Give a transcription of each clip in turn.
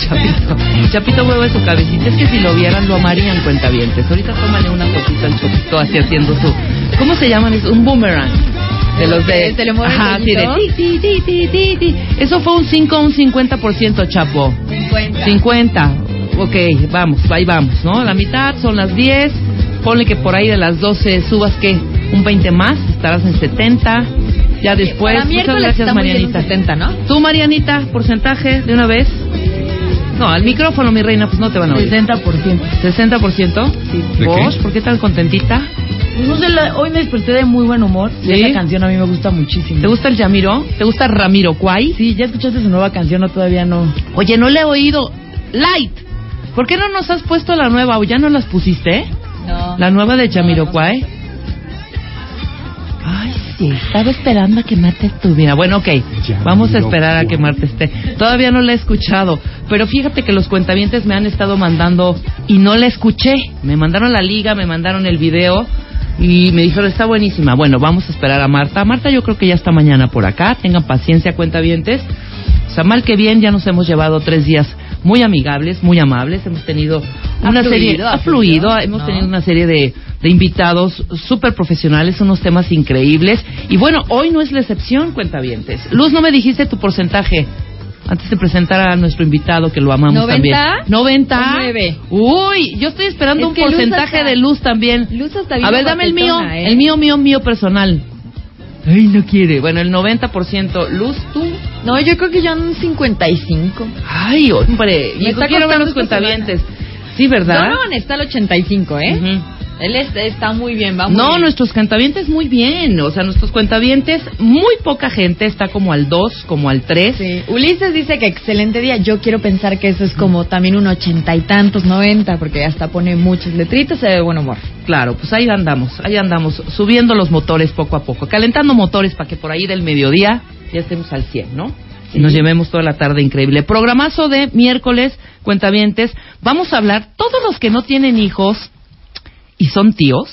Chapito? Chapito mueve su cabecita. Es que si lo vieran, lo amarían cuentavientes. Ahorita tómale una fotito al chapito así haciendo su... ¿Cómo se llaman? Es un boomerang. De los de... ¿Se le mueve Ajá, sí, de ti, ti, ti, ti, ti, ti. Eso fue un 5 o un 50%, chapo. 50. 50. Ok, vamos, ahí vamos, ¿no? La mitad son las 10. Ponle que por ahí de las 12 subas, ¿qué? Un 20 más, estarás en 70. Ya después. Para Muchas gracias, Marianita. 70, ¿no? Tú, Marianita, porcentaje de una vez. No, al micrófono, mi reina, pues no te van a oír. 60%. ¿60%? ¿De ¿Vos? qué? ¿Por qué tan contentita? No sé, la- hoy me desperté de muy buen humor. Y ¿Sí? esa canción a mí me gusta muchísimo. ¿Te gusta el Yamiro? ¿Te gusta Ramiro Cuay? Sí, ¿ya escuchaste su nueva canción o todavía no? Oye, no le he oído. Light. ¿Por qué no nos has puesto la nueva o ya no las pusiste? No. La nueva de Jamiroquai. Ay, sí, estaba esperando a que Marta estuviera. Bueno, ok, vamos a esperar a que Marta esté. Todavía no la he escuchado, pero fíjate que los cuentavientes me han estado mandando y no la escuché. Me mandaron la liga, me mandaron el video y me dijeron, está buenísima. Bueno, vamos a esperar a Marta. Marta yo creo que ya está mañana por acá. Tengan paciencia, cuentavientes. O sea, mal que bien, ya nos hemos llevado tres días muy amigables, muy amables. Hemos tenido Ha una fluido, serie, ha fluido, fluido, hemos ¿no? tenido una serie de, de invitados súper profesionales, unos temas increíbles. Y bueno, hoy no es la excepción, cuentavientes. Luz, no me dijiste tu porcentaje. Antes de presentar a nuestro invitado, que lo amamos ¿90? también. ¿90? ¿O nueve? Uy, yo estoy esperando Es un Luz porcentaje hasta- de luz también. Luz hasta A ver, dame el mío, ¿eh? el mío, mío, mío personal. Ay, no quiere. Bueno, el 90%. Luz, tú. No, yo creo que ya un 55. Ay, hombre. Me Y está quiero ver los cuentavientes. Sí, ¿verdad? Donovan está al 85, ¿eh? Ujú. Él está, está muy bien, vamos. No, nuestros cuentavientes muy bien. O sea, nuestros cuentavientes, muy poca gente está como al 2, como al 3. Sí. Ulises dice que excelente día. Yo quiero pensar que eso es como también un ochenta y tantos, noventa, porque hasta pone muchos letritos, se ve de buen humor. Claro, pues ahí andamos, ahí andamos, subiendo los motores poco a poco, calentando motores para que por ahí del mediodía ya estemos al 100, ¿no? Y nos llevemos toda la tarde increíble. Programazo de miércoles, cuentavientes. Vamos a hablar, todos los que no tienen hijos y son tíos.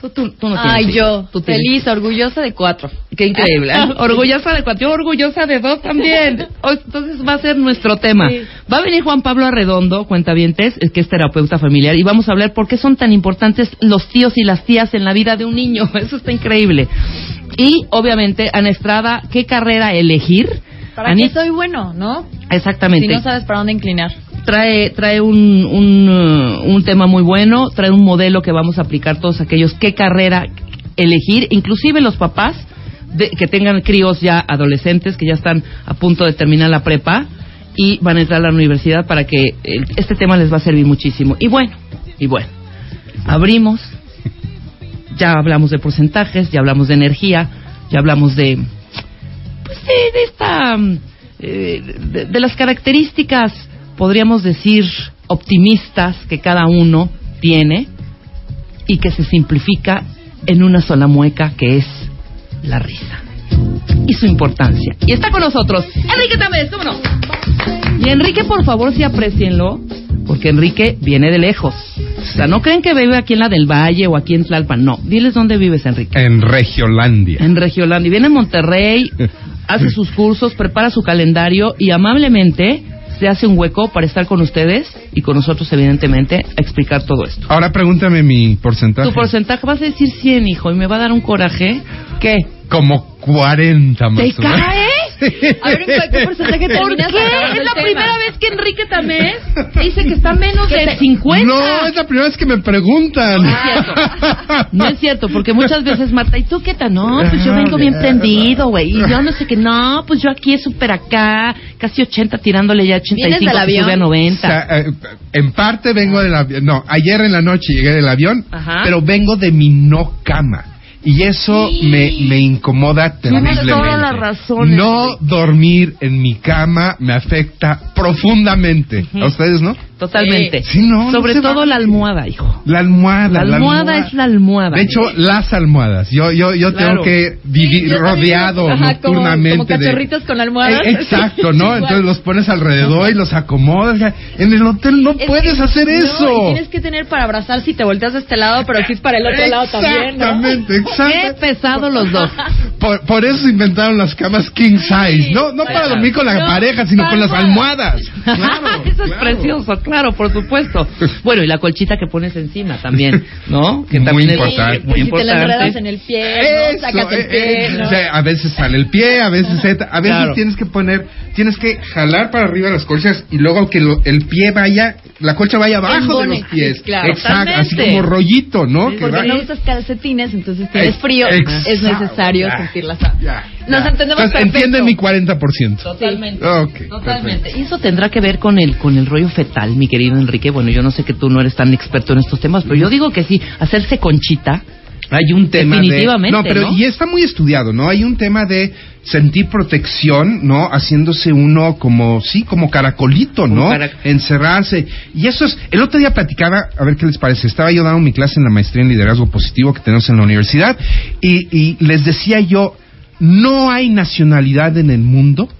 Tú, tú- tú no tienes Ay, hijos, yo, tú tienes- feliz, orgullosa de cuatro. Qué increíble. ¿eh? Orgullosa de cuatro, yo orgullosa de dos también. O- Entonces va a ser nuestro tema. Sí. Va a venir Juan Pablo Arredondo, cuentavientes, es que es terapeuta familiar, y vamos a hablar por qué son tan importantes los tíos y las tías en la vida de un niño. Eso está increíble. Y obviamente, Ana Estrada, ¿qué carrera elegir? ¿Para Ani- qué soy bueno, no? Exactamente Si no sabes para dónde inclinar. Trae trae un, un, uh, un tema muy bueno, trae un modelo que vamos a aplicar todos aquellos qué carrera elegir, inclusive los papás de- que tengan críos ya adolescentes que ya están a punto de terminar la prepa y van a entrar a la universidad para que el- este tema les va a servir muchísimo. Y bueno, y bueno, abrimos, ya hablamos de porcentajes, ya hablamos de energía, ya hablamos de pues de, de esta eh, de las características podríamos decir optimistas que cada uno tiene y que se simplifica en una sola mueca que es la risa y su importancia. Y está con nosotros Enrique Tamés, ¿cómo no? Y Enrique, por favor, sí aprecienlo, porque Enrique viene de lejos. O sea, no creen que vive aquí en la del Valle o aquí en Tlalpan. No, diles dónde vives, Enrique. En Regiolandia. En Regiolandia. Viene a Monterrey, hace sus cursos, prepara su calendario y amablemente se hace un hueco para estar con ustedes y con nosotros, evidentemente, a explicar todo esto. Ahora pregúntame mi porcentaje. Tu porcentaje vas a decir 100, hijo, y me va a dar un coraje. ¿Qué? Como 40 más ¿Te o menos. cae? A ver, ¿en qué porcentaje ¿Por terminas qué? Es la tema? primera vez que Enrique Tamés dice que está menos de 50. No, es la primera vez que me preguntan. No es cierto. No es cierto, porque muchas veces Marta, ¿y tú qué tal? No, pues yo vengo bien prendido, güey. Y yo no sé qué, no, pues yo aquí es súper acá, casi 80, tirándole ya 85, ¿Vienes del que avión? sube a O 90. sea, eh, en parte vengo del avión. No, ayer en la noche llegué del avión, Ajá. pero vengo de mi no cama. Y eso Sí. me, me incomoda Tienes terriblemente. toda la razón, No dormir en mi cama me afecta profundamente. ¿A ustedes no? Totalmente. Sí, no, Sobre todo la almohada, hijo. La almohada. La almohada es la almohada. De hecho, las almohadas. Yo, yo, yo Claro. tengo que vivir Sí, rodeado ajá, como- nocturnamente como de- cachorritos con almohadas. Eh, Exacto, ¿no? Entonces los pones alrededor y los acomodas. En el hotel no Es puedes que- hacer no, eso. y tienes que tener para abrazar si te volteas de este lado, pero si es para el otro lado también, ¿no? Exactamente, Qué pesado los dos. Por, por eso inventaron las camas king size. No, no para dormir con la pareja, sino con las almohadas. Claro, Claro, Eso es claro. precioso, claro, por supuesto. Bueno, y la colchita que pones encima también, ¿no? Que Muy también importante. es muy si te la enredas importante. en el pie, Sacas el eh, pie, eh, ¿no? o sea, a veces sale el pie, a veces a veces Claro. tienes que poner, tienes que jalar para arriba las colchas y luego que lo- el pie vaya, la colcha vaya abajo de los pies. claro. Exacto, así como rollito, ¿no? Que Porque va- no usas calcetines, entonces tienes frío, exacto, es necesario ya, sentir la ya, Nos entendemos Entonces, entiende mi 40%. Totalmente. Ok, Totalmente. Y eso tendrá que ver con el con el rollo fetal, mi querido Enrique. Bueno, yo no sé que tú no eres tan experto en estos temas, pero yo digo que sí, hacerse conchita. Hay un tema Definitivamente, de... No, pero ¿no? y está muy estudiado, ¿no? Hay un tema de sentir protección, ¿no? Haciéndose uno como, sí, como caracolito, ¿no? Como carac- Encerrarse. Y eso es... El otro día platicaba, a ver qué les parece, estaba yo dando mi clase en la maestría en liderazgo positivo que tenemos en la universidad y, y les decía yo, no hay nacionalidad en el mundo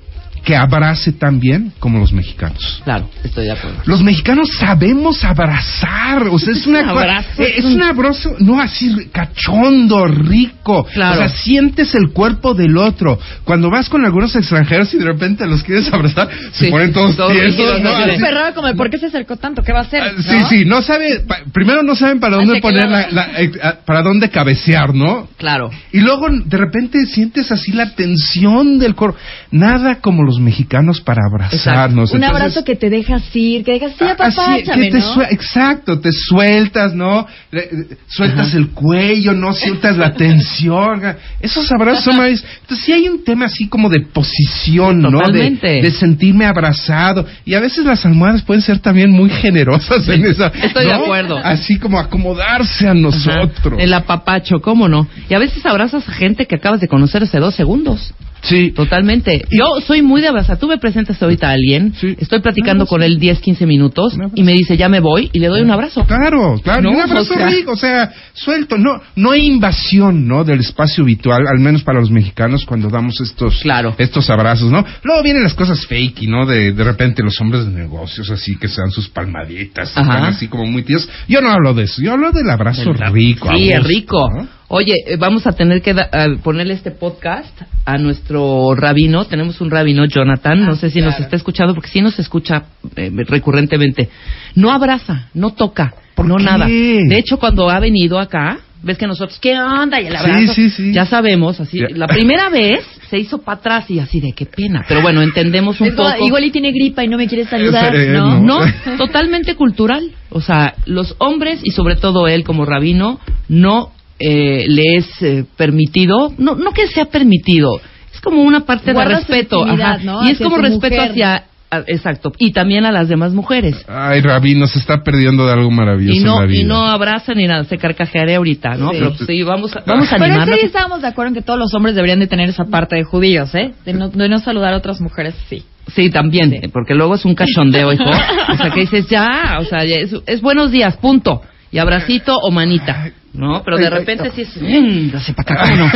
que abrace tan bien como los mexicanos. Claro, estoy de acuerdo. Los mexicanos sabemos abrazar, o sea, es una abrazo, eh, es es un- abrazo, no así cachondo, rico, Claro. o sea, sientes el cuerpo del otro. Cuando vas con algunos extranjeros y de repente los quieres abrazar, se Sí, ponen todos tiesos, rígidos, ¿no? Súper raro como, ¿por qué se acercó tanto? ¿Qué va a hacer? Ah, ¿no? Sí, sí, no sabe, pa- primero no saben para dónde Hacia qué poner la, eh, ah, para dónde cabecear, ¿no? Claro. Y luego de repente sientes así la tensión del cuerpo. Nada como los mexicanos para abrazarnos. Un Entonces- abrazo que te dejas ir, que dejas ir, Ah, así, apapáchame, que te ¿no? exacto, te sueltas, ¿no? Le- eh, sueltas el cuello, no sientas la tensión. Esos abrazos son maravillosos. Entonces sí hay un tema así como de posición, ¿no? De, Totalmente. de sentirme abrazado. Y a veces las almohadas pueden ser también muy generosas en esa. Estoy de acuerdo. Así como acomodarse a nosotros. Ajá. El apapacho, ¿cómo no? Y a veces abrazas a gente que acabas de conocer hace dos segundos. Sí. Totalmente. Yo soy muy de abrazar. Tú me presentas ahorita a alguien, Sí. estoy platicando Un con él 10, 15 minutos y me dice, ya me voy, y le doy un abrazo. Claro, claro, No, un abrazo o sea- rico, o sea, suelto, no, no hay invasión, ¿no? Del espacio habitual, al menos para los mexicanos cuando damos estos, Claro. estos abrazos, ¿no? Luego vienen las cosas fake, ¿no? De, de repente los hombres de negocios así que se dan sus palmaditas, así como muy tíos. Yo no hablo de eso, yo hablo del abrazo rico. Sí, rico. ¿no? Oye, eh, vamos a tener que da- a ponerle este podcast a nuestro rabino. Tenemos un rabino, Jonathan. no sé si nos está escuchando, porque sí nos escucha eh, recurrentemente. No abraza, no toca, ¿Por no qué? nada. De hecho, cuando ha venido acá, ves que nosotros, ¿qué onda? Y el abrazo. sí, sí. Ya sabemos, así. Ya. La primera vez se hizo para atrás y así de qué pena. Pero bueno, entendemos un poco. igual y tiene gripa y no me Eh, ¿no? no. No, totalmente cultural. O sea, los hombres y sobre todo él como rabino no eh, le es eh, permitido, no, no que sea permitido, es como una parte Guarda de respeto, intimidad, ajá, ¿no? y es como respeto mujer. hacia, a- exacto, y también a las demás mujeres. Ay, Rabino, se está perdiendo de algo maravilloso Y en no, la vida. y no abraza ni nada, se carcajearé ahorita, ¿no? Sí. Pero pues, sí, vamos a, vamos a Pero animarnos. ese día estábamos de acuerdo en que todos los hombres deberían de tener esa parte de judíos, ¿eh? De no, de no saludar a otras mujeres, sí. Sí, también, porque luego es un cachondeo, hijo. O sea, que dices, ya, o sea, ya es, es buenos días, punto. Y abracito o manita, ¿no? Pero de repente sí es, véngase para acá, ¿cómo no?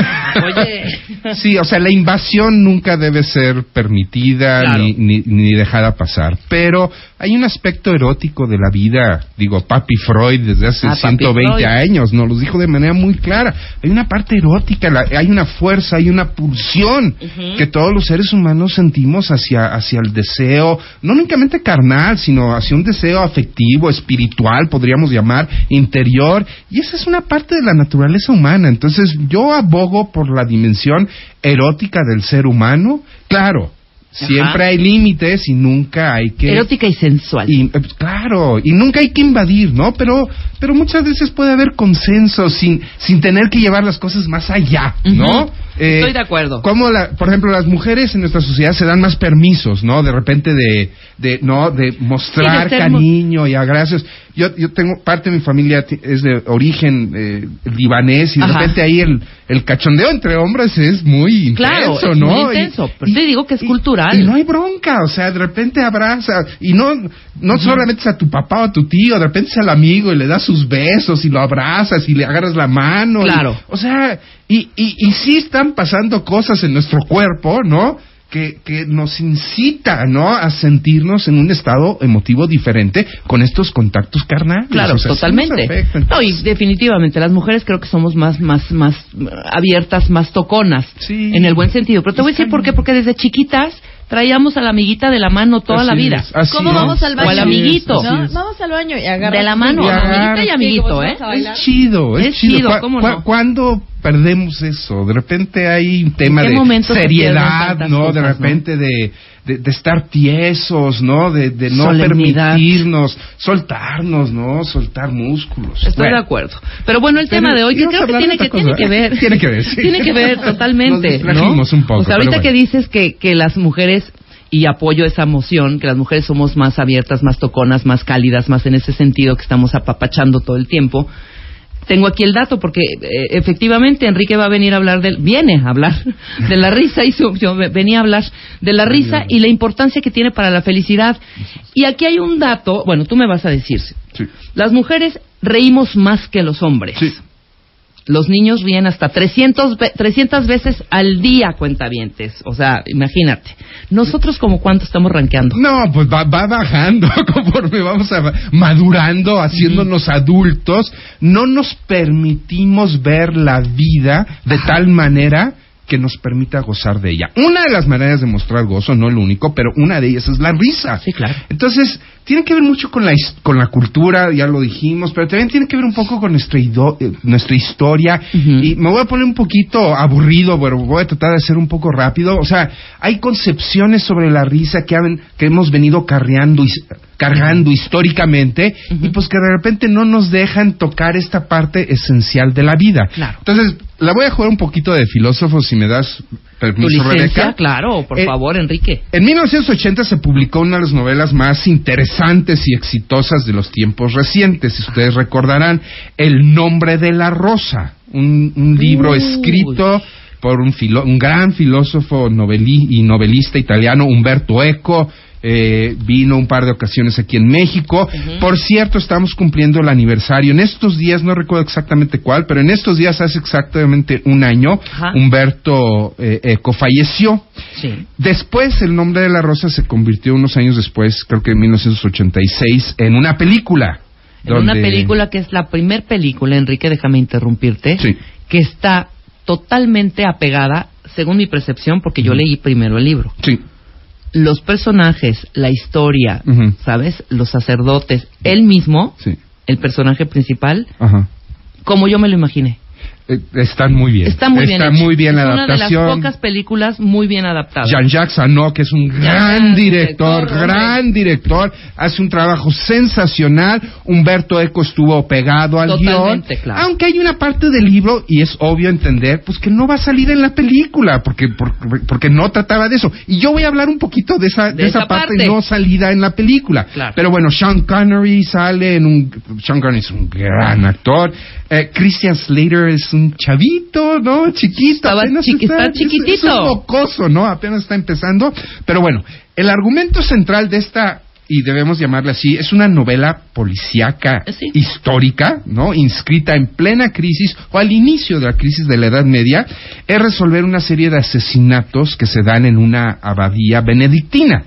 Oye. Sí, o sea, la invasión nunca debe ser permitida Claro. ni, ni, ni dejada pasar. Pero hay un aspecto erótico de la vida, digo, Papi Freud desde hace Ah, Papi 120 Freud. años nos los dijo de manera muy clara. Hay una parte erótica, la- hay una fuerza, hay una pulsión que todos los seres humanos sentimos hacia, hacia el deseo, no únicamente carnal, sino hacia un deseo afectivo, espiritual, podríamos llamar, interior, y esa es una parte de la naturaleza humana. Entonces, yo abogo por la dimensión erótica del ser humano, claro. Siempre hay límites y nunca hay que Erótica y sensual. y, eh, claro, y nunca hay que invadir, ¿no? Pero, pero muchas veces puede haber consenso sin, sin tener que llevar las cosas más allá, ¿no? Ujú. Estoy de acuerdo. Como, la, por ejemplo, las mujeres en nuestra sociedad se dan más permisos, ¿no? De repente de, de ¿no? De mostrar Sí, de cariño y agracios. Yo, yo tengo, parte de mi familia es de origen eh, libanés y de Ajá. repente ahí el, el cachondeo entre hombres es muy Claro, intenso, es ¿no? muy intenso, pero te digo que es Y no hay bronca, o sea, de repente abraza, y no, no solamente es a tu papá o a tu tío, de repente es al amigo y le das sus besos y lo abrazas y le agarras la mano. y- Claro. o sea, y, y, y sí están pasando cosas en nuestro cuerpo, ¿no? Que, que nos incita, ¿no? A sentirnos en un estado emotivo diferente con estos contactos carnales. Claro, O sea, totalmente. afecta. No, y definitivamente las mujeres creo que somos más, más, más abiertas, más toconas, Sí. en el buen sentido. Pero te voy a decir por qué, porque desde chiquitas traíamos a la amiguita de la mano toda la vida. es, así ¿Cómo es, vamos al baño? O al amiguito. es. Vamos al baño y agarras De la mano, Y amiguita y amiguito, ¿eh? Es chido, es, Es chido, ¿Cuá- ¿cómo cuá- no? ¿Cuándo perdemos eso? De repente hay un tema de seriedad, ¿no? de repente de, de, de estar tiesos, ¿no? De, de no Solemnidad. permitirnos, soltarnos, ¿no? Soltar músculos. Estoy Bueno, de acuerdo. Pero bueno, el Pero tema de hoy, que creo que tiene que, tiene que ver. Tiene que ver, sí. Tiene que ver totalmente. Nos ¿no? un poco, O sea, pero ahorita que dices que, que las mujeres, y apoyo esa moción, que las mujeres somos más abiertas, más toconas, más cálidas, más en ese sentido que estamos apapachando todo el tiempo. Tengo aquí el dato porque eh, efectivamente Enrique va a venir a hablar del, viene a hablar de la risa y su- yo ve- venía a hablar de la risa y la importancia que tiene para la felicidad. Y aquí hay un dato, bueno, tú me vas a decir, Sí. las mujeres reímos más que los hombres. Sí. Los niños ríen hasta 300, ve- 300 veces al día, cuentavientes. O sea, imagínate. Nosotros, como cuánto estamos rankeando? No, pues va, va bajando conforme vamos a, madurando, haciéndonos adultos. No nos permitimos ver la vida de tal manera que nos permita gozar de ella. Una de las maneras de mostrar gozo, no el único, pero una de ellas es la risa. Sí, claro. Entonces, tiene que ver mucho con la, con la cultura, ya lo dijimos, pero también tiene que ver un poco con nuestra, ido- eh, nuestra historia. Y me voy a poner un poquito aburrido, pero voy a tratar de ser un poco rápido. O sea, hay concepciones sobre la risa que, han- que hemos venido carreando, his- cargando históricamente y pues que de repente no nos dejan tocar esta parte esencial de la vida. Claro. Entonces, la voy a jugar un poquito de filósofo, si me das ¿Tu permiso, licencia? Rebeca. Claro, por Eh, favor, Enrique. En 1980 se publicó una de las novelas más interesantes y exitosas de los tiempos recientes. Si ustedes recordarán, El nombre de la rosa, un, un libro Uy. escrito por un, filo- un gran filósofo noveli- y novelista italiano, Umberto Eco. Eh, vino un par de ocasiones aquí en México. Por cierto, estamos cumpliendo el aniversario. En estos días, no recuerdo exactamente cuál, pero en estos días, hace exactamente un año. Humberto eh, Eco falleció. Sí. Después, el nombre de la rosa se convirtió unos años después, creo que en 1986, en una película. En una película que es la primer película, Enrique, déjame interrumpirte, Sí. que está totalmente apegada, según mi percepción, porque yo leí primero el libro. Sí. Los personajes, la historia. ¿sabes? Los sacerdotes, él mismo, Sí. el personaje principal, Ajá. como yo me lo imaginé. Eh, están muy bien. Está muy bien. Está hecho. muy bien la es una de adaptación. las pocas películas muy bien adaptadas. Jean-Jacques Anot, que es un gran Gran director, director, gran director, hace un trabajo sensacional. Humberto Eco estuvo pegado al guion. Totalmente, claro. Aunque hay una parte del libro, y es obvio entender, pues que no va a salir en la película, porque, porque, porque no trataba de eso. Y yo voy a hablar un poquito de esa, de esa parte, parte. no salida en la película. Claro. Pero bueno, Sean Connery sale en un... Sean Connery es un gran actor. Eh, Christian Slater es un chavito, ¿no? Chiquito. Estaba apenas chiqui- está es- es un chiquitito. mocoso, ¿no? Apenas está empezando. Pero bueno, el argumento central de esta, y debemos llamarla así, es una novela policíaca Sí. histórica, ¿no? Inscrita en plena crisis o al inicio de la crisis de la Edad Media, es resolver una serie de asesinatos que se dan en una abadía benedictina.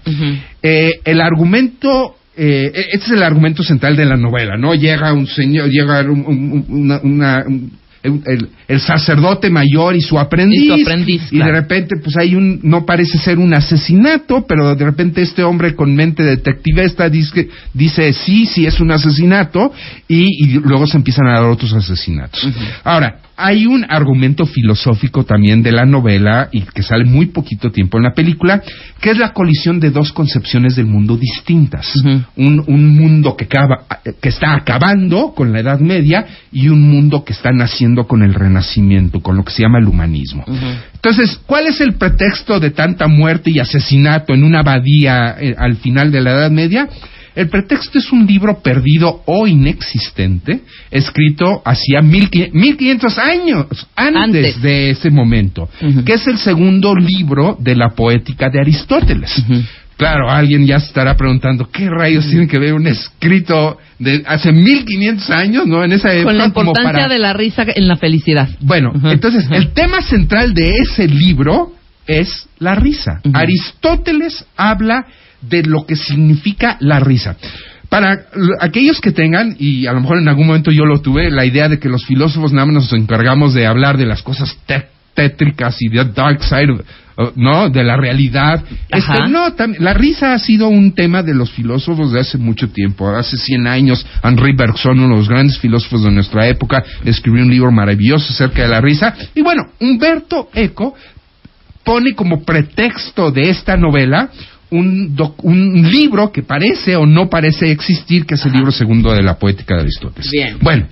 Eh, el argumento eh, este es el argumento central de la novela, ¿no? Llega un señor, llega un, un- una, una- un- el, el sacerdote mayor y su aprendiz, Y su aprendiz, y de repente pues hay un no parece ser un asesinato pero de repente este hombre con mente detectivista dice dice sí sí es un asesinato y, y luego se empiezan a dar otros asesinatos. Ahora hay un argumento filosófico también de la novela y que sale muy poquito tiempo en la película que es la colisión de dos concepciones del mundo distintas un, un mundo que, acaba- que está acabando con la Edad Media y un mundo que está naciendo con el Renacimiento, con lo que se llama el humanismo. Entonces, ¿cuál es el pretexto de tanta muerte y asesinato en una abadía eh, al final de la Edad Media? El pretexto es un libro perdido o inexistente, escrito hacía mil qui- 1500 años antes, Antes. de ese momento, que es el segundo libro de la poética de Aristóteles. Claro, alguien ya se estará preguntando qué rayos tiene que ver un escrito de hace 1500 años, ¿no? En esa época Con la como importancia para- de la risa en la felicidad. Bueno, entonces el tema central de ese libro es la risa. Aristóteles habla de lo que significa la risa. Para aquellos que tengan, y a lo mejor en algún momento yo lo tuve, la idea de que los filósofos nada más nos encargamos de hablar de las cosas té- tétricas y de dark side, uh, ¿no? De la realidad. Este, no, la risa ha sido un tema de los filósofos de hace mucho tiempo. Hace 100 años, Henri Bergson, uno de los grandes filósofos de nuestra época, escribió un libro maravilloso acerca de la risa. Y bueno, Humberto Eco pone como pretexto de esta novela un, doc- un libro que parece o no parece existir, que es el libro segundo de la poética de Aristóteles. Bien. Bueno,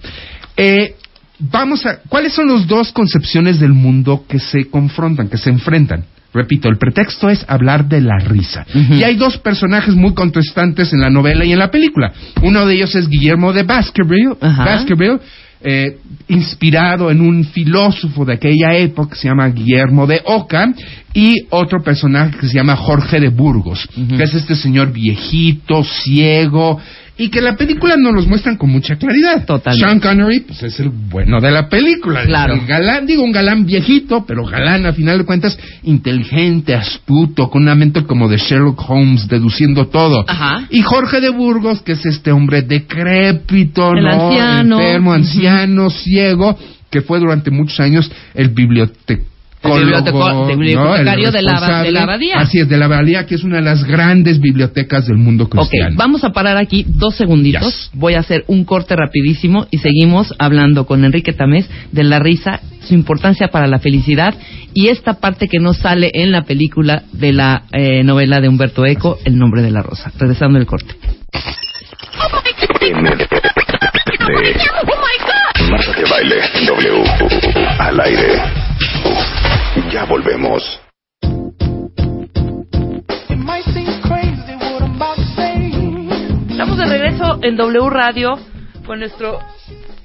eh, vamos a. ¿Cuáles son las dos concepciones del mundo que se confrontan, que se enfrentan? Repito, el pretexto es hablar de la risa. Y hay dos personajes muy contrestantes en la novela y en la película. Uno de ellos es Guillermo de Baskerville. Baskerville eh, inspirado en un filósofo de aquella época que se llama Guillermo de Oca, y otro personaje que se llama Jorge de Burgos, que es este señor viejito, ciego, y que la película nos los muestran con mucha claridad. Totalmente. Sean Connery, pues es el bueno de la película. Claro. El galán, digo un galán viejito, pero galán a final de cuentas, inteligente, astuto, con una mente como de Sherlock Holmes, deduciendo todo. Ajá. Y Jorge de Burgos, que es este hombre decrépito, El ¿no? anciano. enfermo, anciano, ciego, que fue durante muchos años el bibliotecólogo, Biblioteco- el bibliotecario de la- de la responsable. abadía. Así es, de la abadía, que es una de las grandes bibliotecas del mundo Ok, cristiano. vamos a parar aquí dos segunditos. Yes. Voy a hacer un corte rapidísimo y seguimos hablando con Enrique Tamés de la risa, su importancia para la felicidad y esta parte que no sale en la película de la eh, novela de Humberto Eco, El nombre de la rosa. Regresando el corte. Marta de baile W. Al aire. Ya volvemos. Estamos de regreso en W Radio con nuestro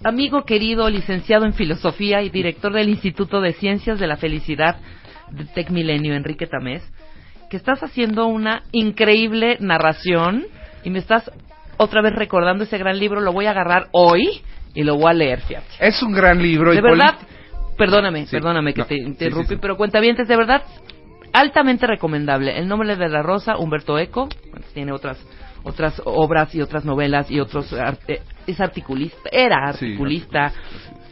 amigo querido, licenciado en filosofía y director del Instituto de Ciencias de la Felicidad de Tec Milenio, Enrique Tamés, que estás haciendo una increíble narración y me estás otra vez recordando ese gran libro. Lo voy a agarrar hoy y lo voy a leer, fíjate. Es un gran libro. De y verdad, perdóname, Sí, perdóname que no, te interrumpí, sí, sí. pero cuentavientes, de verdad, altamente recomendable. El nombre de la rosa, Humberto Eco, bueno, tiene otras otras obras y otras novelas y otros arte- es articulista, era articulista,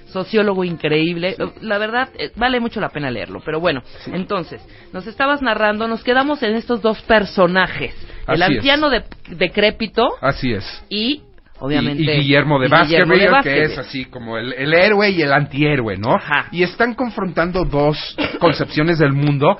sociólogo increíble. La verdad, eh, vale mucho la pena leerlo. Pero bueno, entonces, nos estabas narrando, nos quedamos en estos dos personajes. El Así anciano de, decrépito Así es. y, obviamente, Y, y Guillermo de Baskerville, que es así como el, el héroe y el antihéroe, ¿no? Ajá. Y están confrontando dos concepciones del mundo.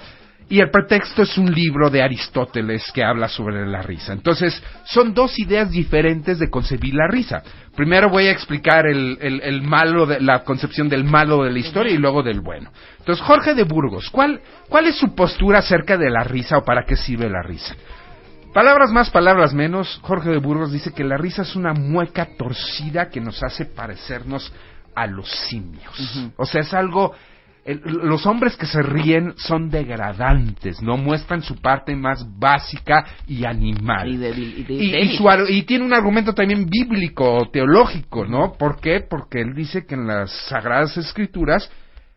Y el pretexto es un libro de Aristóteles que habla sobre la risa. Entonces, son dos ideas diferentes de concebir la risa. Primero voy a explicar el, el- el malo, de, la concepción del malo de la historia y luego del bueno. Entonces, Jorge de Burgos, ¿cuál, ¿cuál es su postura acerca de la risa o para qué sirve la risa? Palabras más, palabras menos, Jorge de Burgos dice que la risa es una mueca torcida que nos hace parecernos a los simios. O sea, es algo... el- los hombres que se ríen son degradantes, no muestran su parte más básica y animal. Y débil, y su tiene un argumento también bíblico, teológico, ¿no? ¿Por qué? Porque él dice que en las Sagradas Escrituras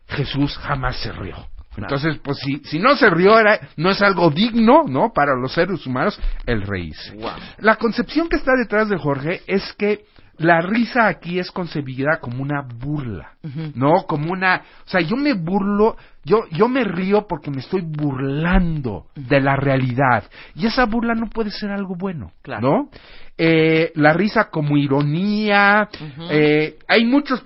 Jesús jamás se rió. Entonces, pues si, si no se rió, era, no es algo digno, ¿no? Para los seres humanos, el reírse. La concepción que está detrás de Jorge es que la risa aquí es concebida como una burla, ¿no? Como una, o sea, yo me burlo, yo, yo me río porque me estoy burlando de la realidad. Y esa burla no puede ser algo bueno, Claro. ¿no? Eh, la risa como ironía, eh, hay muchos,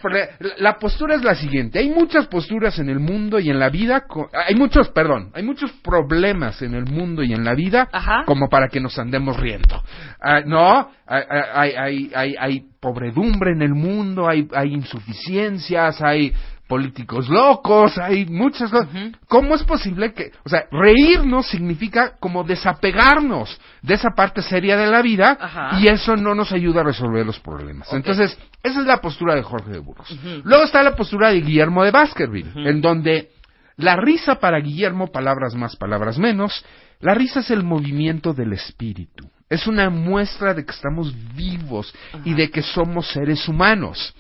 la postura es la siguiente, hay muchas posturas en el mundo y en la vida, hay muchos, perdón, hay muchos problemas en el mundo y en la vida Ajá. como para que nos andemos riendo. Ah, no, hay, hay, hay, hay, hay pobredumbre en el mundo, hay, hay insuficiencias, hay políticos locos, hay muchas cosas. ¿Cómo es posible que, o sea, reírnos significa como desapegarnos de esa parte seria de la vida Ajá. y eso no nos ayuda a resolver los problemas. Entonces, esa es la postura de Jorge de Burgos. Luego está la postura de Guillermo de Baskerville, en donde la risa para Guillermo, palabras más, palabras menos, la risa es el movimiento del espíritu. Es una muestra de que estamos vivos y de que somos seres humanos.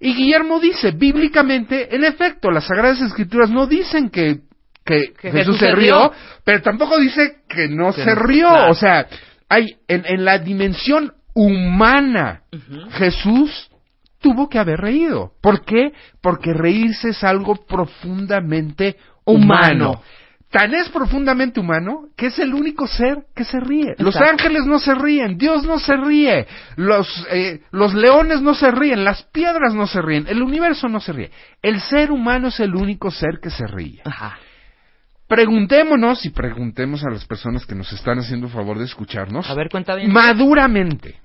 Y Guillermo dice, bíblicamente, en efecto, las Sagradas Escrituras no dicen que, que, Que Jesús, se rió, pero tampoco dice que no Que se no, rió. claro. O sea, hay en, en la dimensión humana, Jesús tuvo que haber reído. ¿Por qué? Porque reírse es algo profundamente humano. Humano. Tan es profundamente humano que es el único ser que se ríe. Los Exacto. ángeles no se ríen, Dios no se ríe, los, eh, los leones no se ríen, las piedras no se ríen, el universo no se ríe. El ser humano es el único ser que se ríe. Ajá. Preguntémonos y preguntemos a las personas que nos están haciendo el favor de escucharnos A ver, cuenta bien. maduramente.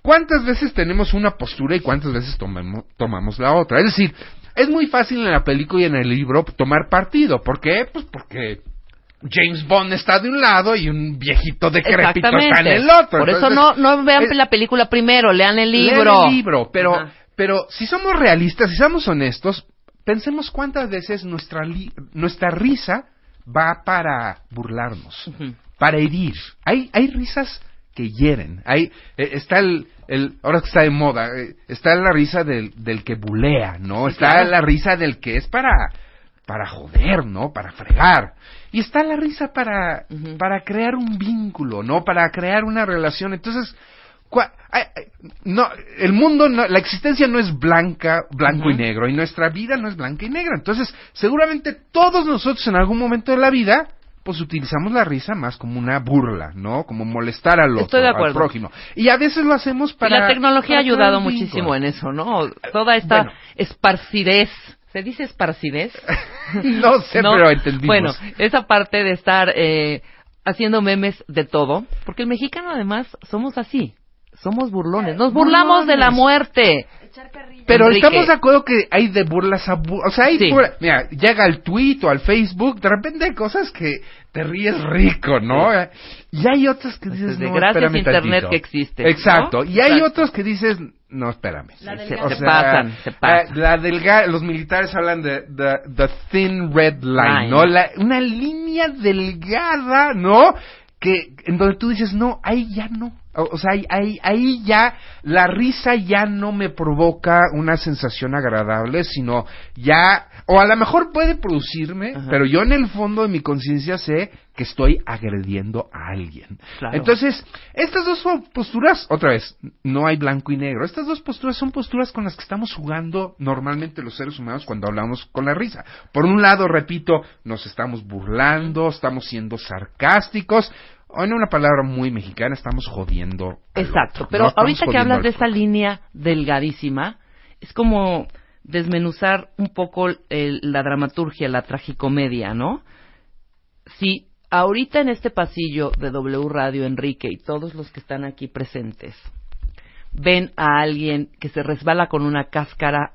¿Cuántas veces tenemos una postura y cuántas veces tomamos la otra? Es decir, es muy fácil en la película y en el libro tomar partido. ¿Por qué? Pues porque James Bond está de un lado y un viejito decrépito está en el otro. Por eso no, no vean es- la película primero, lean el lean libro. el libro, pero, Ajá. pero si somos realistas, si somos honestos, pensemos cuántas veces nuestra, li- nuestra risa va para burlarnos, para herir. Hay, hay risas que hieren. Hay, eh, está el, el, ahora que está de moda, eh, está la risa del, del que bulea, ¿no? Sí, está claro. la risa del que es para, para joder, ¿no? Para fregar. Y está la risa para, para crear un vínculo, ¿no? Para crear una relación. Entonces, cua- ay, ay, no, el mundo, no- la existencia no es blanca, blanco y negro, y nuestra vida no es blanca y negra. Entonces, seguramente todos nosotros en algún momento de la vida, pues utilizamos la risa más como una burla, ¿no? Como molestar al otro, Estoy de al acuerdo. prójimo. Y a veces lo hacemos Y para... la tecnología ha ayudado muchísimo en eso, ¿no? Toda esta Bueno. esparcidez. ¿Se dice esparcidez? no sé, ¿No? pero entendimos. Bueno, esa parte de estar eh, haciendo memes de todo, porque el mexicano además somos así, somos burlones, nos burlamos de la muerte. Pero Enrique. estamos de acuerdo que hay de burlas a burlas. O sea, hay Sí. Mira, llega al tweet o al Facebook, de repente hay cosas que te ríes rico, ¿no? Y hay otras que dices, de no, gracias espérame Internet tantito. que existe, ¿no? Exacto. Y hay Exacto. otros que dices, no, espérame. La Se, delgada. se pasan, se pasan. eh, la delga- los militares hablan de the, the thin red line, Line. ¿no? La- una línea delgada, ¿no? Que en donde tú dices, no, ahí ya no. O, sea, ahí, ahí, ya la risa ya no me provoca una sensación agradable, sino ya, o a lo mejor puede producirme, Ajá. pero yo en el fondo de mi conciencia sé que estoy agrediendo a alguien. Claro. Entonces, estas dos posturas, otra vez, no hay blanco y negro. Estas dos posturas son posturas con las que estamos jugando normalmente los seres humanos cuando hablamos con la risa. Por un lado, repito, nos estamos burlando, estamos siendo sarcásticos, en una palabra muy mexicana, estamos jodiendo. Exacto, pero ahorita que hablas de esa línea delgadísima, es como desmenuzar un poco el- la dramaturgia, la tragicomedia, ¿no? Si ahorita en este pasillo de W Radio, Enrique y todos los que están aquí presentes ven a alguien que se resbala con una cáscara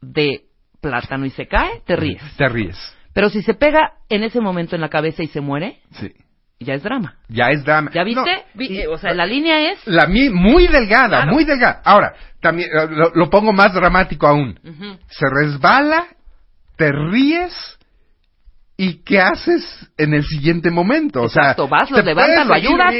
de plátano y se cae, te ríes. Te ríes. Pero si se pega en ese momento en la cabeza y se muere, Sí. Ya es drama. Ya es drama. ¿Ya viste? No, Vi- y- eh, o sea, la línea es... La muy delgada, Claro. muy delgada. Ahora, también eh, lo, lo pongo más dramático aún. Se resbala, te ríes ¿Y qué haces en el siguiente momento? O sea, vas, los levantas, lo ayudas.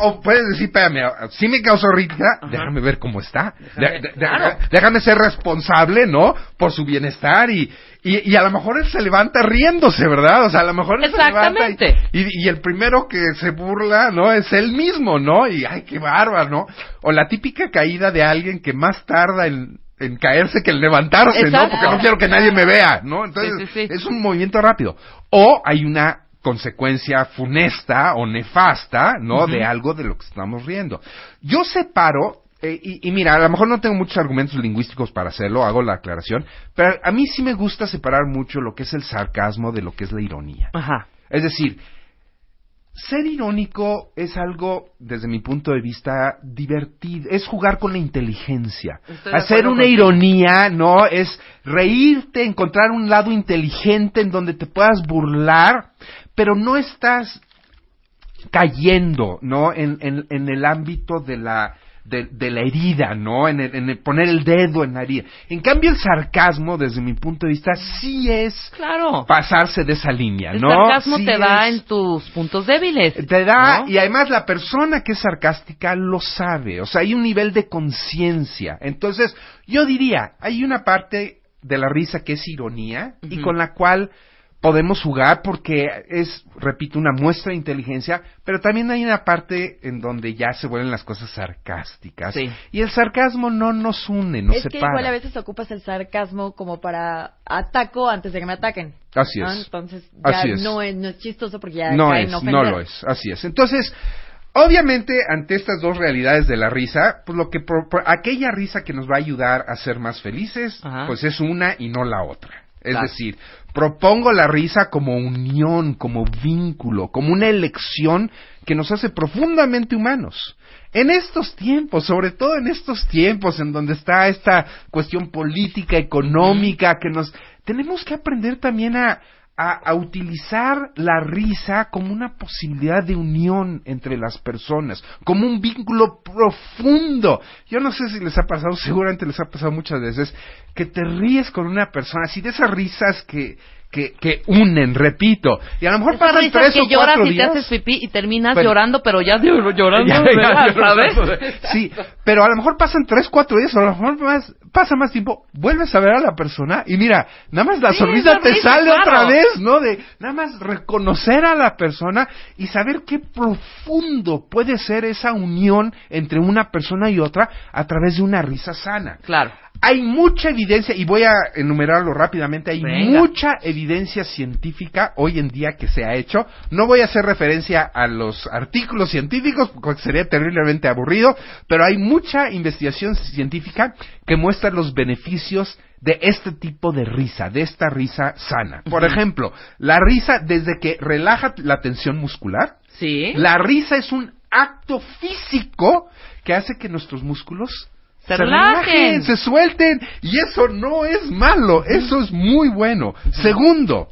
o puedes decir, espérame, sí me causó risa, Ajá. déjame ver cómo está. Déjame- De- de- claro. Déjame ser responsable, ¿no? Por su bienestar y, y, y a lo mejor él se levanta riéndose, ¿verdad? O sea, a lo mejor él se levanta Exactamente. y, y, y el primero que se burla, ¿no? Es él mismo, ¿no? Y, ay, qué bárbaro, ¿no? O la típica caída de alguien que más tarda en, en caerse que en levantarse, ¿no? Porque no quiero que nadie me vea, ¿no? Entonces, Sí, sí, sí. es un movimiento rápido. O hay una consecuencia funesta o nefasta, ¿no? De algo de lo que estamos riendo. Yo separo, eh, y, y mira, a lo mejor no tengo muchos argumentos lingüísticos para hacerlo, hago la aclaración, pero a mí sí me gusta separar mucho lo que es el sarcasmo de lo que es la ironía. Ajá. Es decir, ser irónico es algo, desde mi punto de vista, divertido, es jugar con la inteligencia. Estoy Hacer una ironía, ¿no? Es reírte, encontrar un lado inteligente en donde te puedas burlar, pero no estás cayendo, ¿no? En, en, en el ámbito de la, de, de la herida, ¿no? En, el, en el poner el dedo en la herida. En cambio, el sarcasmo, desde mi punto de vista, sí es Claro. pasarse de esa línea, El ¿no? sarcasmo Sí te da en tus puntos débiles. te da, ¿no? y además la persona que es sarcástica lo sabe, o sea, hay un nivel de conciencia. Entonces, yo diría, hay una parte de la risa que es ironía y con la cual podemos jugar porque es, repito, una muestra de inteligencia, pero también hay una parte en donde ya se vuelven las cosas sarcásticas. Sí. Y el sarcasmo no nos une, nos es que separa. igual a veces ocupas el sarcasmo como para ataco antes de que me ataquen. Así ¿no? es. Entonces ya Así es. No, es, no es chistoso porque ya no es, no lo es, así es. Entonces, obviamente, ante estas dos realidades de la risa, pues lo que pro- pro- aquella risa que nos va a ayudar a ser más felices, Ajá. pues es una y no la otra. Es Claro. decir, propongo la risa como unión, como vínculo, como una elección que nos hace profundamente humanos. En estos tiempos, sobre todo en estos tiempos en donde está esta cuestión política, económica, que nos tenemos que aprender también a, a, utilizar la risa como una posibilidad de unión entre las personas, como un vínculo profundo. Yo no sé si les ha pasado, seguramente les ha pasado muchas veces, que te ríes con una persona, así de esas risas que, que, que unen, repito, y a lo mejor pasan tres que o lloras cuatro y días. te haces pipí y terminas Pero- llorando, pero ya llorando, Ya, ya, ¿verdad? ya, ¿sabes? Sí, pero a lo mejor pasan tres, cuatro días, a lo mejor más, pasa más tiempo, vuelves a ver a la persona y mira, nada más la Sí, sonrisa te sale claro. otra vez, ¿no? De nada más reconocer a la persona y saber qué profundo puede ser esa unión entre una persona y otra a través de una risa sana. Claro. Hay mucha evidencia, y voy a enumerarlo rápidamente, hay Venga. mucha evidencia científica hoy en día que se ha hecho. No voy a hacer referencia a los artículos científicos porque sería terriblemente aburrido, pero hay mucha investigación científica que muestra los beneficios de este tipo de risa, de esta risa sana. Por ejemplo, la risa desde que relaja la tensión muscular, Sí. la risa es un acto físico que hace que nuestros músculos Se relajen. se suelten. Y eso no es malo, eso es muy bueno. Segundo,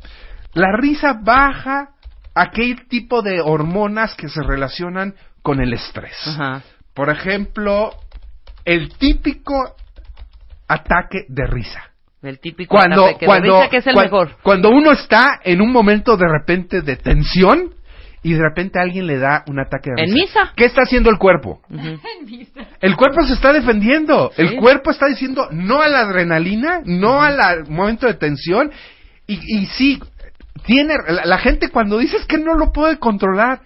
la risa baja aquel tipo de hormonas que se relacionan con el estrés. Ajá. Por ejemplo, el típico ataque de risa El típico cuando ataque de risa, que es el mejor. cuando uno está en un momento de repente de tensión y de repente alguien le da un ataque de En risa. misa. ¿Qué está haciendo el cuerpo? Ujú. El cuerpo se está defendiendo. Sí. El cuerpo está diciendo no a la adrenalina, no al la- momento de tensión. Y, y sí, tiene la, la gente cuando dice es que no lo puede controlar.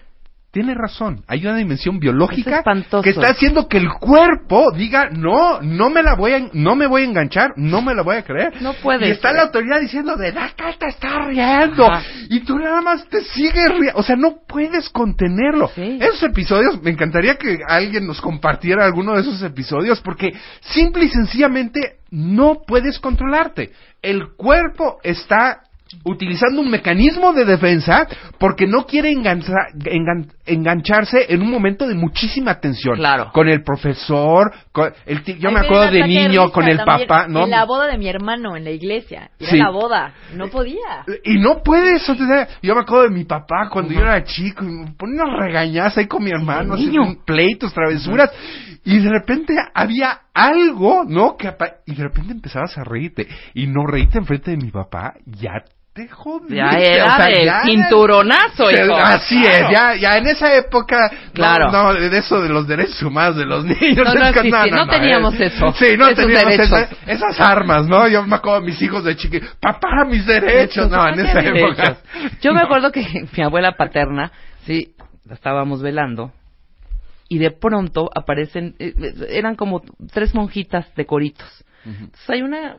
Tiene razón, hay una dimensión biológica que está haciendo que el cuerpo diga no, no me la voy a, no me voy a enganchar, no me la voy a creer. No puede Y está ser. la autoridad diciendo de la te está riendo Ajá. y tú nada más te sigues riendo, o sea, no puedes contenerlo. Sí. Esos episodios, me encantaría que alguien nos compartiera alguno de esos episodios porque simple y sencillamente no puedes controlarte. El cuerpo está utilizando un mecanismo de defensa porque no quiere engancha- engan- engancharse en un momento de muchísima tensión. Claro. Con el profesor, con el ti- yo Ay, me acuerdo de niño con el también papá, ¿no? En la boda de mi hermano en la iglesia. Era Sí. la boda. No podía. Y no puedes, o sea, yo me acuerdo de mi papá cuando yo era chico, y me ponía unas regañas ahí con mi hermano, así, niño. pleitos, travesuras, y de repente había algo, ¿no? Que apa- y de repente empezabas a reírte, y no reírte enfrente de mi papá, ya te jodiste. Ya era o sea, de ya- cinturonazo, hijo. Así es, ya, ya en esa época, Claro. no, no, de eso de los derechos humanos de los niños. No, no es que existía, no teníamos eso, Sí, no esos teníamos esa- esas armas, ¿no? Yo me acuerdo de mis hijos de chiqui, papá, mis derechos. No, en ¿Qué esa derechos? época. Yo me acuerdo que mi abuela paterna, sí, la estábamos velando y de pronto aparecen, eh, eran como tres monjitas de coritos. Entonces hay una,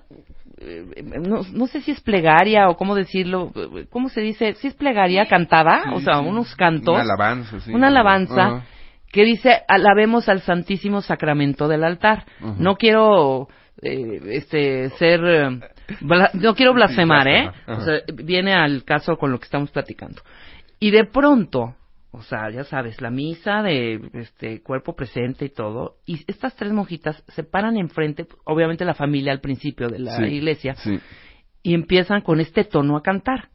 eh, no, no sé si es plegaria o cómo decirlo, ¿cómo se dice? Si es plegaria cantada, o sea, unos cantos. Una alabanza, sí. una alabanza que dice alabemos al Santísimo Sacramento del altar. No quiero eh, este ser eh, bla- no quiero blasfemar, ¿eh? O sea, viene al caso con lo que estamos platicando. Y de pronto, o sea, ya sabes, la misa de este cuerpo presente y todo, y estas tres monjitas se paran enfrente, obviamente la familia al principio de la Sí, iglesia, Sí. y empiezan con este tono a cantar.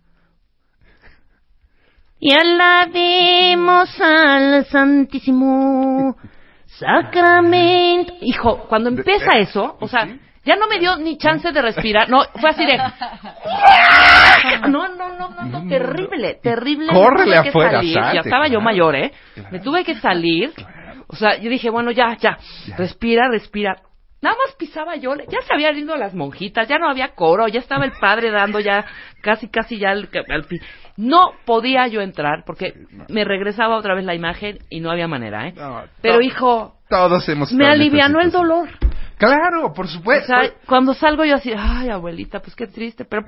Y alabemos al Santísimo Sacramento. Hijo, cuando empieza eso, o sea, ya no me dio ni chance de respirar. No, fue así de. No, no, no, no, no, terrible, terrible. Me Córrele afuera, salir. salte, Ya estaba yo mayor, ¿eh? Me tuve que salir. O sea, yo dije, bueno, ya, ya, respira, respira. Nada más pisaba yo, ya se habían ido las monjitas, ya no había coro, ya estaba el padre dando ya casi, casi ya al, al fin. No podía yo entrar porque me regresaba otra vez la imagen y no había manera, ¿eh? No, Pero hijo, Todos hemos me alivianó el dolor. Claro, por O supuesto. sea, cuando salgo yo así, ay, abuelita, pues qué triste, pero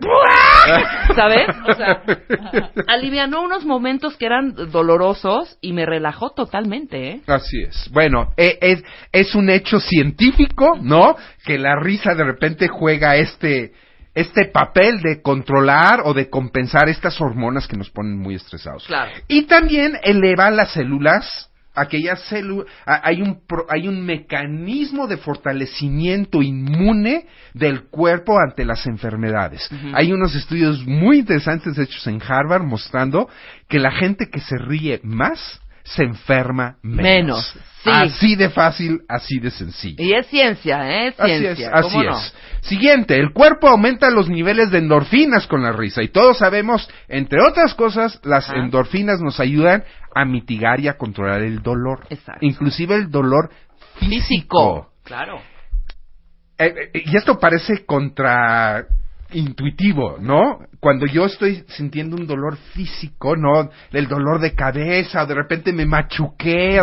¿sabes? O sea, alivianó unos momentos que eran dolorosos y me relajó totalmente, ¿eh? Así es. Bueno, e- es, es un hecho científico, ¿no? Que la risa de repente juega este, este papel de controlar o de compensar estas hormonas que nos ponen muy estresados. Claro. Y también eleva las células, aquellas células, hay un, hay un mecanismo de fortalecimiento inmune del cuerpo ante las enfermedades. Hay unos estudios muy interesantes hechos en Harvard mostrando que la gente que se ríe más se enferma menos. Menos, sí. Así de fácil, así de sencillo. Y es ciencia, ¿eh? Es Así es, ciencia. así ¿cómo no? es. Siguiente, el cuerpo aumenta los niveles de endorfinas con la risa y todos sabemos, entre otras cosas, las Ajá. endorfinas nos ayudan a mitigar y a controlar el dolor. Exacto. Inclusive el dolor físico. Físico. Claro. Eh, eh, y esto parece contra intuitivo, ¿no? Cuando yo estoy sintiendo un dolor físico, ¿no? El dolor de cabeza, o de repente me machuqué,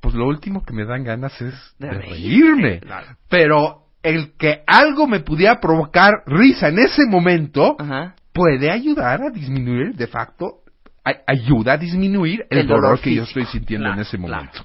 pues lo último que me dan ganas es De de, reírse, reírme. claro. Pero el que algo me pudiera provocar risa en ese momento Ajá. puede ayudar a disminuir, de facto, ayuda a disminuir el, El dolor, dolor que yo estoy sintiendo Claro, en ese claro. momento.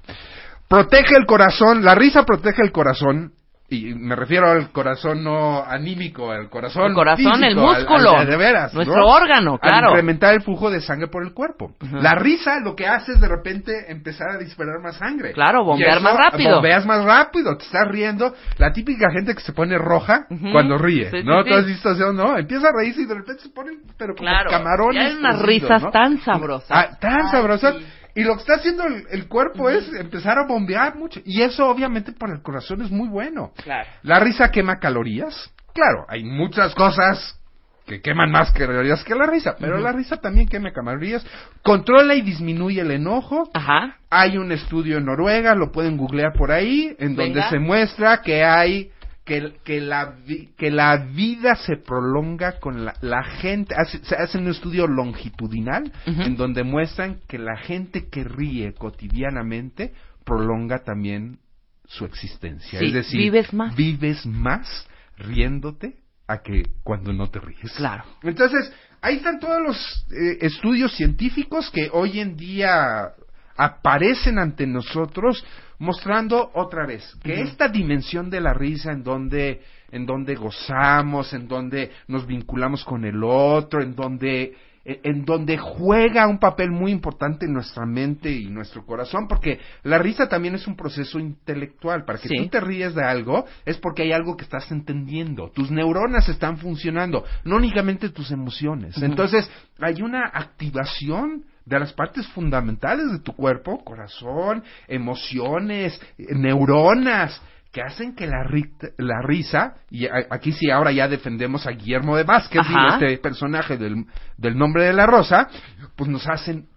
Protege el corazón, la risa protege el corazón, y me refiero al corazón no anímico, al corazón El corazón, el físico, al- músculo. al de, de veras, ¿no? Nuestro órgano, Al claro. incrementar el flujo de sangre por el cuerpo. La risa lo que hace es de repente empezar a disparar más sangre. Claro, bombear eso, más rápido. Bombeas más rápido, te estás riendo. La típica gente que se pone roja cuando ríe, Sí, ¿no? sí. ¿Tú has visto eso, no? Empieza a reírse y de repente se ponen, pero como Claro. camarones. Y hay unas risas ¿no? tan sabrosas. Ah, tan Ay, sabrosas. Y lo que está haciendo el, el cuerpo es empezar a bombear mucho. Y eso obviamente para el corazón es muy bueno. Claro. La risa quema calorías. Claro, hay muchas cosas que queman más calorías que la risa, pero la risa también quema calorías. Controla y disminuye el enojo. Ajá. Hay un estudio en Noruega, lo pueden googlear por ahí, en donde se muestra que hay que, que, la, que la vida se prolonga con la, la gente. hace- se hace un estudio longitudinal en donde muestran que la gente que ríe cotidianamente prolonga también su existencia. Sí, es decir, vives más. vives más riéndote a que cuando no te ríes. Claro. Entonces, ahí están todos los eh, estudios científicos que hoy en día aparecen ante nosotros mostrando otra vez que esta dimensión de la risa en donde en donde gozamos, en donde nos vinculamos con el otro, en donde en donde juega un papel muy importante en nuestra mente y nuestro corazón, porque la risa también es un proceso intelectual. Para que Sí. tú te ríes de algo, es porque hay algo que estás entendiendo. Tus neuronas están funcionando, no únicamente tus emociones. Entonces, hay una activación de las partes fundamentales de tu cuerpo, corazón, emociones, eh, neuronas, que hacen que la, ri- la risa, y aquí sí ahora ya defendemos a Guillermo de Vázquez, digo, este personaje del, del nombre de la rosa, pues nos hacen,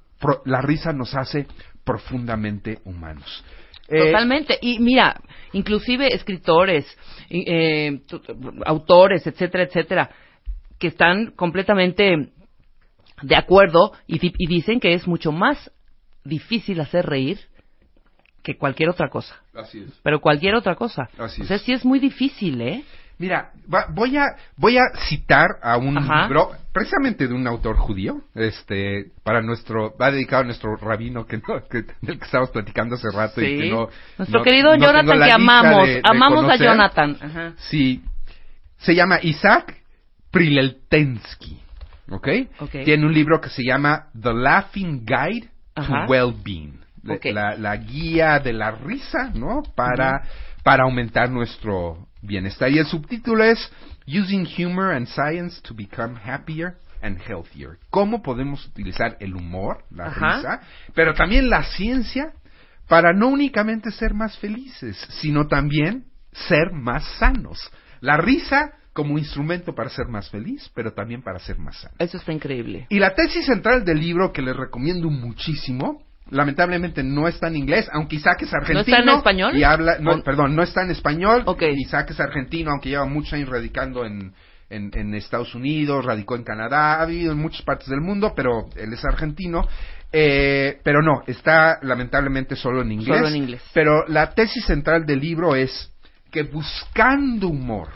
la risa nos hace profundamente humanos. Eh, Totalmente. Y mira, inclusive escritores, y, eh, autores, etcétera, etcétera, que están completamente de acuerdo y, di- y dicen que es mucho más difícil hacer reír que cualquier otra cosa. Así es. Pero cualquier otra cosa. Así o sea, sí es muy difícil, ¿eh? Mira, va- voy a voy a citar a un Ajá. libro precisamente de un autor judío, este para nuestro va dedicado a nuestro rabino que no que del que estábamos platicando hace rato y Sí. que no Nuestro no- querido no Jonathan que amamos. de- de amamos a. Jonathan. Ajá. Sí, se llama Isaac Prileltensky, ¿ok? Ok. Tiene un libro que se llama The Laughing Guide Ajá. to Well-Being, La- Ok. la, la guía de la risa, ¿no? Para para aumentar nuestro bienestar. Y el subtítulo es Using Humor and Science to Become Happier and Healthier. ¿Cómo podemos utilizar el humor, la Ajá. risa, pero también la ciencia para no únicamente ser más felices, sino también ser más sanos? La risa como instrumento para ser más feliz, pero también para ser más sano. Eso está increíble. Y la tesis central del libro, que les recomiendo muchísimo, lamentablemente no está en inglés, aunque Isaac es argentino. está en español? Y habla, no, ¿O- perdón, no está en español. Ok. Isaac es argentino, aunque lleva muchos años radicando en, en, en Estados Unidos, radicó en Canadá, ha vivido en muchas partes del mundo, pero él es argentino. Eh, pero no, está lamentablemente solo en inglés. Solo en inglés. Pero la tesis central del libro es que buscando humor,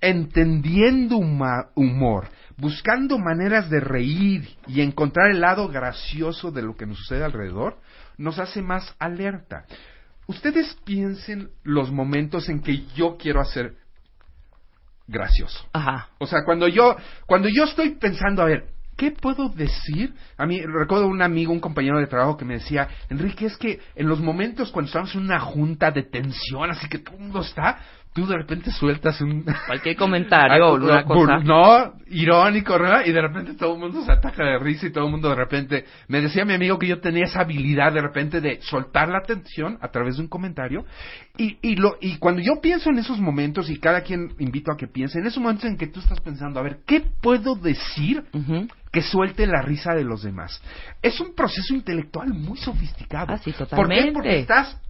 entendiendo huma- humor, buscando maneras de reír y encontrar el lado gracioso de lo que nos sucede alrededor, nos hace más alerta. Ustedes piensen los momentos en que yo quiero hacer gracioso. Ajá. O sea, cuando yo, cuando yo estoy pensando, a ver, ¿qué puedo decir? A mí, recuerdo un amigo, un compañero de trabajo que me decía, Enrique, es que en los momentos cuando estamos en una junta de tensión, así que todo el mundo está, tú de repente sueltas un... Cualquier comentario o una Ah, cosa. No, irónico, ¿verdad? Y de repente todo el mundo se ataca de risa y todo el mundo de repente... Me decía mi amigo que yo tenía esa habilidad de repente de soltar la atención a través de un comentario. Y, y, lo, y cuando yo pienso en esos momentos, y cada quien invito a que piense, en esos momentos en que tú estás pensando, a ver, ¿qué puedo decir que suelte la risa de los demás? Es un proceso intelectual muy sofisticado. Ah, sí, ¿Por qué? totalmente. Porque estás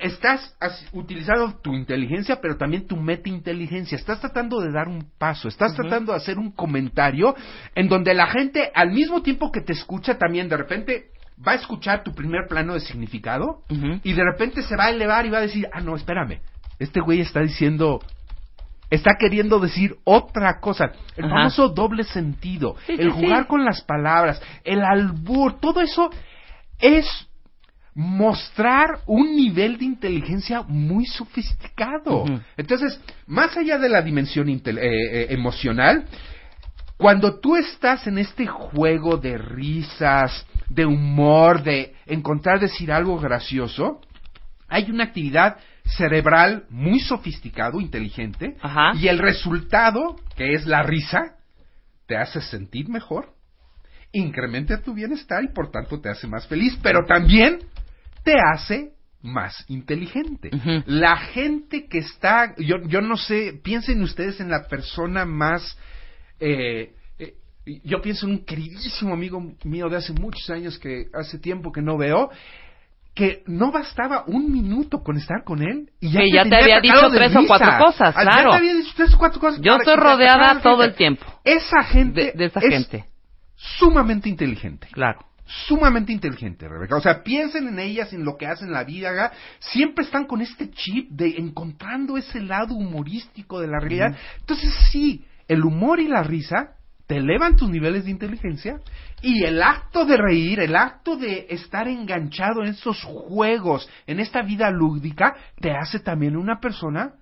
estás utilizando tu inteligencia, pero también tu meta-inteligencia. Estás tratando de dar un paso, estás tratando de hacer un comentario en donde la gente, al mismo tiempo que te escucha, también de repente va a escuchar tu primer plano de significado y de repente se va a elevar y va a decir, ah, no, espérame, este güey está diciendo... Está queriendo decir otra cosa. El Ajá. famoso doble sentido. Sí, el sí, jugar sí. con las palabras. El albur. Todo eso es mostrar un nivel de inteligencia muy sofisticado. Entonces, más allá de la dimensión eh, eh, emocional, cuando tú estás en este juego de risas, de humor, de encontrar decir algo gracioso, hay una actividad cerebral muy sofisticado, inteligente, Ajá. y el resultado, que es la risa, te hace sentir mejor, incrementa tu bienestar y por tanto te hace más feliz, pero también te hace más inteligente. La gente que está, yo, yo no sé, piensen ustedes en la persona más, eh, eh, yo pienso en un queridísimo amigo mío de hace muchos años que hace tiempo que no veo, que no bastaba un minuto con estar con él y ya, Que ya te había dicho tres o cuatro cosas, Ah, claro. Ya te había dicho tres o cuatro cosas. Yo estoy te rodeada todo el tiempo Esa gente de, de esa es gente. sumamente inteligente. Claro. Sumamente inteligente, Rebeca. O sea, piensen en ellas, en lo que hacen en la vida. Siempre están con este chip de encontrando ese lado humorístico de la realidad. Entonces, sí, el humor y la risa te elevan tus niveles de inteligencia y el acto de reír, el acto de estar enganchado en esos juegos, en esta vida lúdica, te hace también una persona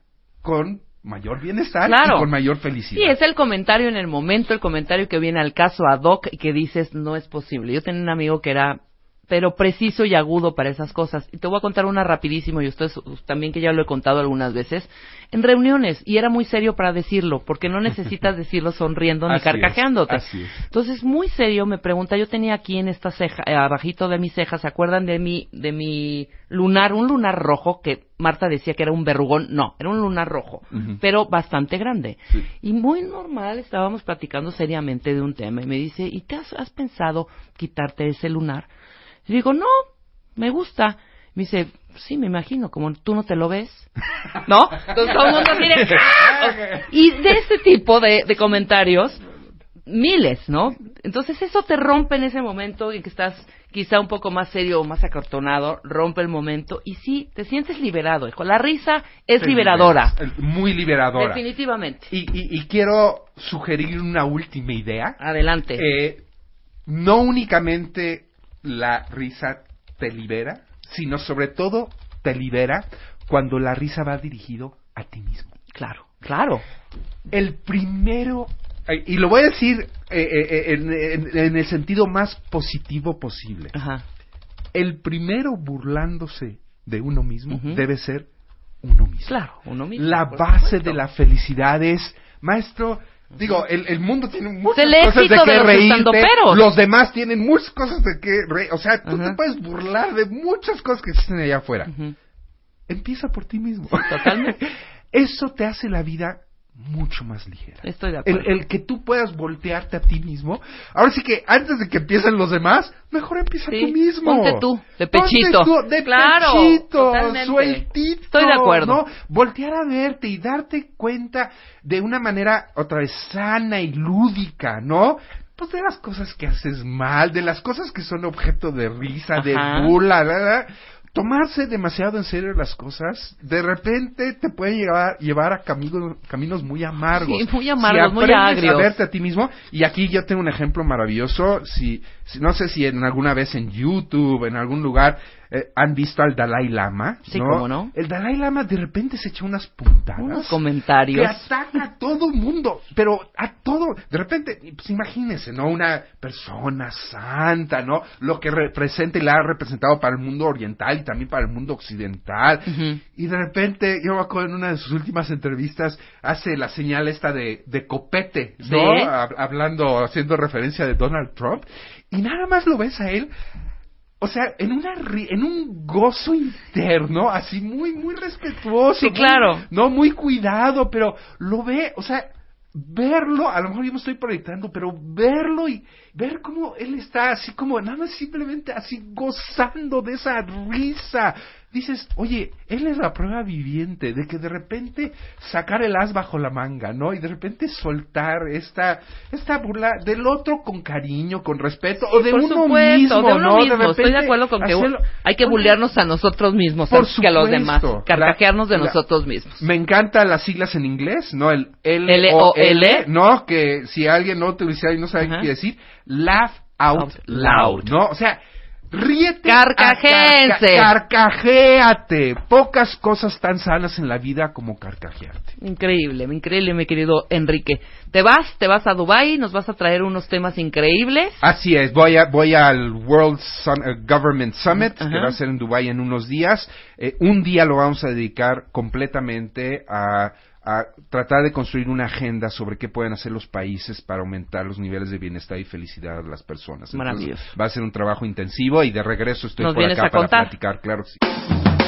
con mayor bienestar Claro. y con mayor felicidad. Sí, es el comentario en el momento, el comentario que viene al caso ad hoc y que dices no es posible. Yo tenía un amigo que era pero preciso y agudo para esas cosas. Y te voy a contar una rapidísimo, y ustedes también que ya lo he contado algunas veces, en reuniones, y era muy serio para decirlo, porque no necesitas decirlo sonriendo ni es, carcajeándote. es. Entonces, muy serio, me pregunta, yo tenía aquí en esta ceja, eh, abajito de mi ceja, ¿se acuerdan de mi, de mi lunar? Un lunar rojo que Marta decía que era un verrugón. No, era un lunar rojo, pero bastante grande. Sí. Y muy normal, estábamos platicando seriamente de un tema y me dice, ¿y te has, has pensado quitarte ese lunar? Y digo, no, me gusta. Me dice, sí, me imagino, como tú no te lo ves. ¿No? Entonces todo el mundo mire, ¡ah! Y de ese tipo de, de comentarios, miles, ¿no? Entonces eso te rompe en ese momento en que estás quizá un poco más serio o más acartonado, rompe el momento y sí, te sientes liberado, hijo. La risa es liberadora. Muy liberadora. Definitivamente. Y, y- y quiero sugerir una última idea. Adelante. Eh, no únicamente la risa te libera, sino sobre todo te libera cuando la risa va dirigido a ti mismo. claro, claro. El primero, eh, y lo voy a decir eh, eh, en, en- en el sentido más positivo posible, Ajá. el primero burlándose de uno mismo debe ser uno mismo. Claro, uno mismo. La base de la felicidad es, maestro, digo, el, el mundo tiene muchas el cosas de qué de los reírte, los demás tienen muchas cosas de qué reír, o sea, tú Ajá. te puedes burlar de muchas cosas que existen allá afuera. Empieza por ti mismo. totalmente. Eso te hace la vida mucho más ligera. Estoy de El, acuerdo. el que tú puedas voltearte a ti mismo. Ahora sí que antes de que empiecen los demás, mejor empieza Sí, tú mismo. ponte tú, de Ponte pechito. tú, de Claro, pechito, totalmente. sueltito. Estoy de acuerdo. ¿no? Voltear a verte y darte cuenta de una manera otra vez sana y lúdica, ¿no? Pues de las cosas que haces mal, de las cosas que son objeto de risa, de burla, la, la, tomarse demasiado en serio las cosas, de repente te puede llevar, llevar a caminos, caminos muy amargos. Sí, muy amargos, Si muy agrios. A verte a ti mismo, y aquí yo tengo un ejemplo maravilloso, si- no sé si en alguna vez en YouTube, en algún lugar, eh, han visto al Dalai Lama, Sí, ¿no? cómo no. El Dalai Lama de repente se echa unas puntadas. Unos que comentarios. ataca a todo mundo, pero a todo, de repente, pues imagínense, ¿no? Una persona santa, ¿no? Lo que representa y la ha representado para el mundo oriental y también para el mundo occidental. Y de repente, yo me acuerdo en una de sus últimas entrevistas, hace la señal esta de, de copete, ¿no? Sí. Hablando, haciendo referencia de Donald Trump. Y nada más lo ves a él o sea, en una en un gozo interno, así muy muy respetuoso, Sí, muy- claro. no muy cuidado, pero lo ve, o sea, verlo, a lo mejor yo me estoy proyectando, pero verlo y ver cómo él está así como nada más simplemente así gozando de esa risa. Dices, oye, él es la prueba viviente de que de repente sacar el as bajo la manga, ¿no? Y de repente soltar esta esta burla del otro con cariño, con respeto, o de uno supuesto, mismo, de uno ¿no? mismo. Estoy de repente acuerdo con que hacerlo- hay que bullearnos a nosotros mismos Por antes que a los demás. supuesto. Carcajearnos de La- nosotros mismos. Me encantan las siglas en inglés, ¿no? El L L-O-L. ¿no? Que si alguien no utiliza y no sabe Ajá. qué decir, laugh out Out loud. ¿no? O sea, ríete. Carcajéense. a carca- Carcajéate. Pocas cosas tan sanas en la vida como carcajearte. Increíble, increíble, mi querido Enrique. Te vas, te vas a Dubai, nos vas a traer unos temas increíbles. Así es, voy a voy al World Sun- eh, Government Summit que va a ser en Dubai en unos días. Eh, un día lo vamos a dedicar completamente a, a tratar de construir una agenda sobre qué pueden hacer los países para aumentar los niveles de bienestar y felicidad de las personas. Entonces, Maravilloso. va a ser un trabajo intensivo y de regreso estoy ¿Nos por acá para platicar, claro que sí.